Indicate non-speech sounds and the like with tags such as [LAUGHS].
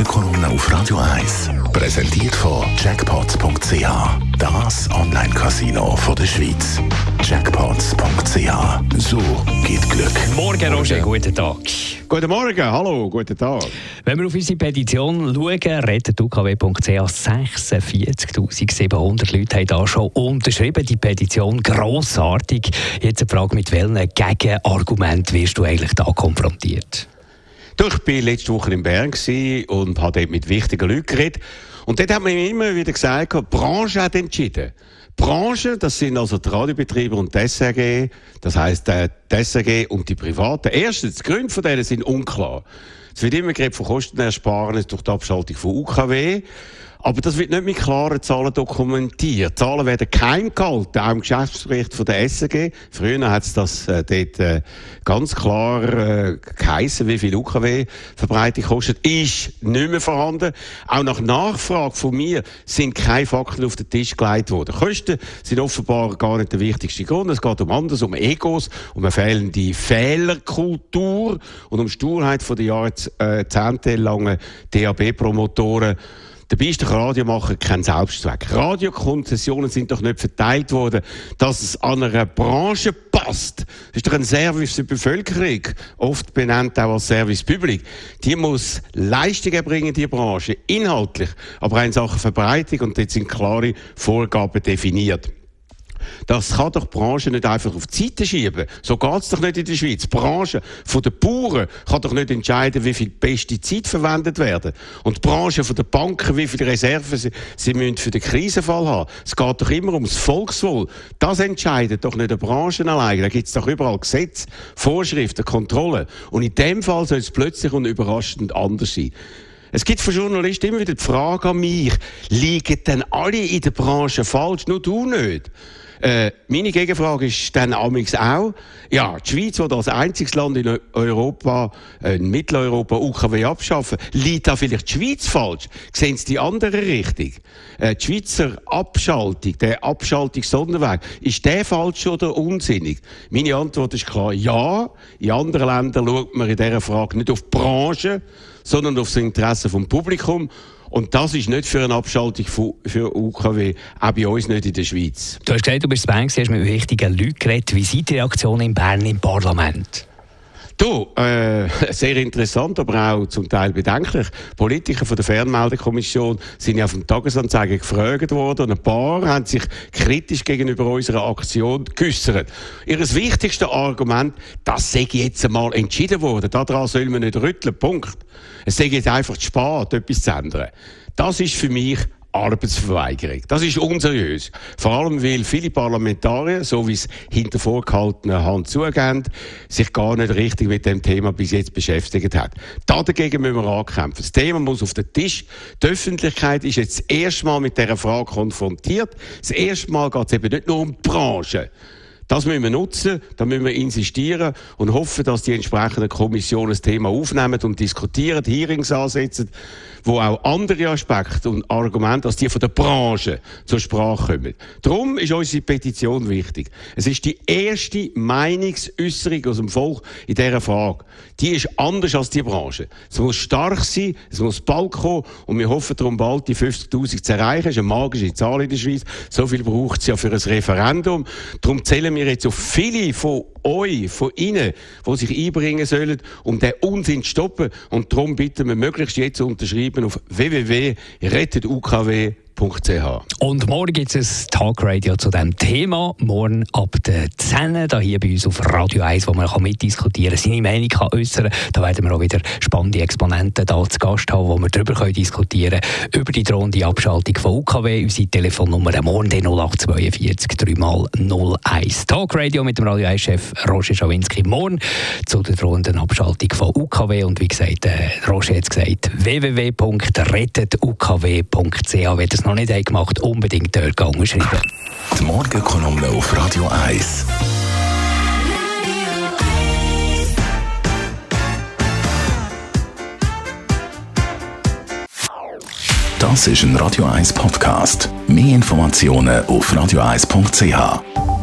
Die Morgenkolumne auf Radio 1 präsentiert von Jackpots.ch. Das Online-Casino der Schweiz. Jackpots.ch. So geht Glück. Morgen, Roger, guten Tag. Guten Morgen, hallo, guten Tag. Wenn wir auf unsere Petition schauen, rettet UKW.ch 46.700 Leute haben da schon unterschrieben. Die Petition grossartig. Jetzt eine Frage, mit welchen Gegenargumenten wirst du eigentlich da konfrontiert? Du, ich war letzte Woche in Bern und habe dort mit wichtigen Leuten geredet. Und dort haben wir immer wieder gesagt, die Branche hat entschieden. Die Branche, das sind also die Radiobetriebe und die SRG, das heisst äh, die SRG und die Privaten. Erstens, die Gründe von denen sind unklar. Es wird immer geredet von Kostenersparnis durch die Abschaltung von UKW. Aber das wird nicht mit klaren Zahlen dokumentiert. Zahlen werden kein gehalten, auch im Geschäftsbericht von der SRG. Früher hat es das äh, dort äh, ganz klar äh, geheissen, wie viel UKW-Verbreitung kostet. Ist nicht mehr vorhanden. Auch nach Nachfrage von mir sind keine Fakten auf den Tisch gelegt worden. Kosten sind offenbar gar nicht der wichtigste Grund. Es geht um anders, um Egos, um eine fehlende Fehlerkultur und um Sturheit von den jahrzehntelangen DAB-Promotoren. Dabei ist der Radiomacher kein Selbstzweck. Radiokonzessionen sind doch nicht verteilt worden, dass es an einer Branche passt. Das ist doch ein Service der Bevölkerung, oft benannt auch als Service Public. Die muss Leistungen bringen, die Branche, inhaltlich, aber auch in Sachen Verbreitung und dort sind klare Vorgaben definiert. Das kann doch die Branche nicht einfach auf die Seite schieben. So geht es doch nicht in der Schweiz. Die Branche von den Bauern kann doch nicht entscheiden, wie viel Pestizid verwendet werden. Und die Branche von den Banken, wie viele Reserven sie, sie müssen für den Krisenfall haben. Es geht doch immer ums Volkswohl. Das entscheidet doch nicht die Branche allein. Da gibt es doch überall Gesetze, Vorschriften, Kontrollen. Und in dem Fall soll es plötzlich und überraschend anders sein. Es gibt von Journalisten immer wieder die Frage an mich, liegen denn alle in der Branche falsch, nur du nicht? Äh, meine Gegenfrage ist dann amix auch, ja, die Schweiz, die als einziges Land in Europa, äh, in Mitteleuropa UKW abschaffen, liegt da vielleicht die Schweiz falsch? Sehen Sie die andere Richtung? Äh, die Schweizer Abschaltung, der Abschaltungssonderweg, ist der falsch oder unsinnig? Meine Antwort ist klar, ja. In anderen Ländern schaut man in dieser Frage nicht auf die Branche, sondern auf das Interesse vom Publikum. Und das ist nicht für eine Abschaltung für UKW, auch bei uns nicht in der Schweiz. Du hast gesagt, du bist in Bern, hast mit wichtigen Leuten geredet. Wie sind die Reaktionen in Bern im Parlament? Du, äh, [LAUGHS] sehr interessant, aber auch zum Teil bedenklich. Politiker von der Fernmeldekommission sind ja auf dem Tagesanzeiger gefragt worden und ein paar haben sich kritisch gegenüber unserer Aktion geäußert. Ihr wichtigstes Argument, das sei jetzt einmal entschieden worden, daran soll man nicht rütteln, Punkt. Es sei jetzt einfach zu spät, etwas zu ändern. Das ist für mich Arbeitsverweigerung. Das ist unseriös. Vor allem, weil viele Parlamentarier, so wie es hinter vorgehaltener Hand zugehen, sich gar nicht richtig mit dem Thema bis jetzt beschäftigt hat. Dagegen müssen wir ankämpfen. Das Thema muss auf den Tisch. Die Öffentlichkeit ist jetzt das erste Mal mit dieser Frage konfrontiert. Das erste Mal geht es eben nicht nur um die Branche, das müssen wir nutzen, da müssen wir insistieren und hoffen, dass die entsprechenden Kommissionen das Thema aufnehmen und diskutieren, Hearings ansetzen, wo auch andere Aspekte und Argumente als die von der Branche zur Sprache kommen. Darum ist unsere Petition wichtig. Es ist die erste Meinungsäußerung aus dem Volk in dieser Frage. Die ist anders als die Branche. Es muss stark sein, es muss bald kommen und wir hoffen darum bald die 50.000 zu erreichen. Das ist eine magische Zahl in der Schweiz. So viel braucht es ja für ein Referendum. Darum zählen wir wir jetzt auf viele von euch, von Ihnen, die sich einbringen sollen, um den Unsinn zu stoppen. Und darum bitten wir möglichst jetzt zu unterschreiben auf www.rettetukw.ch. Und morgen gibt es ein Talkradio zu diesem Thema. Morgen ab der 10 Uhr hier bei uns auf Radio 1, wo man mitdiskutieren kann, seine Meinung kann äußern kann. Da werden wir auch wieder spannende Exponenten da zu Gast haben, wo wir darüber diskutieren können, über die drohende Abschaltung von UKW. Unsere Telefonnummer morgen 0842 3 mal 01. Talkradio mit dem Radio 1-Chef Roger Schawinski. Morgen zu der drohenden Abschaltung von UKW. Und wie gesagt, äh, Roger hat gesagt, www.rettetukw.ch. Das noch nicht gemacht unbedingt dort schreiben. Die Morgenkolumne auf Radio 1. Das ist ein Radio 1 Podcast. Mehr Informationen auf radio1.ch.